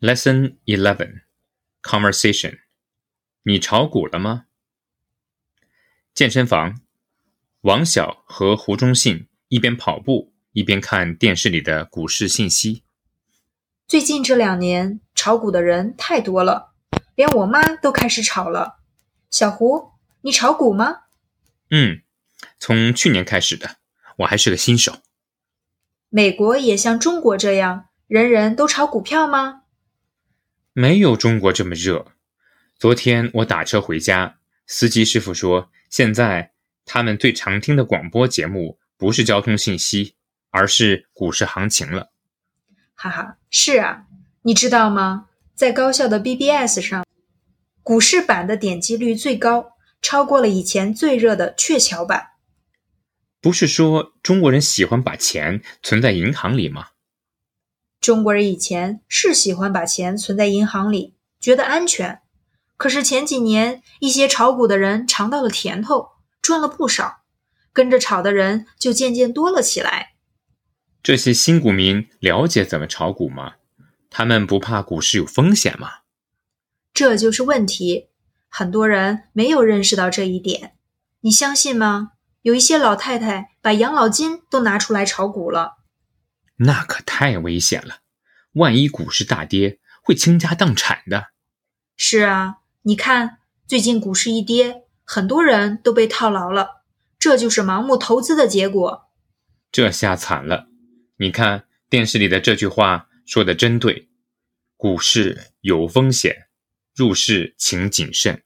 Lesson Eleven Conversation 你炒股了吗？健身房，王晓和胡忠信一边跑步一边看电视里的股市信息。最近这两年炒股的人太多了，连我妈都开始炒了。小胡，你炒股吗？嗯，从去年开始的，我还是个新手。美国也像中国这样，人人都炒股票吗？没有中国这么热。昨天我打车回家，司机师傅说，现在他们最常听的广播节目不是交通信息，而是股市行情了。哈哈，是啊，你知道吗？在高校的 BBS 上，股市版的点击率最高，超过了以前最热的鹊桥版。不是说中国人喜欢把钱存在银行里吗？中国人以前是喜欢把钱存在银行里，觉得安全。可是前几年，一些炒股的人尝到了甜头，赚了不少，跟着炒的人就渐渐多了起来。这些新股民了解怎么炒股吗？他们不怕股市有风险吗？这就是问题，很多人没有认识到这一点。你相信吗？有一些老太太把养老金都拿出来炒股了，那可太危险了！万一股市大跌，会倾家荡产的。是啊，你看最近股市一跌，很多人都被套牢了，这就是盲目投资的结果。这下惨了！你看电视里的这句话说的真对，股市有风险，入市请谨慎。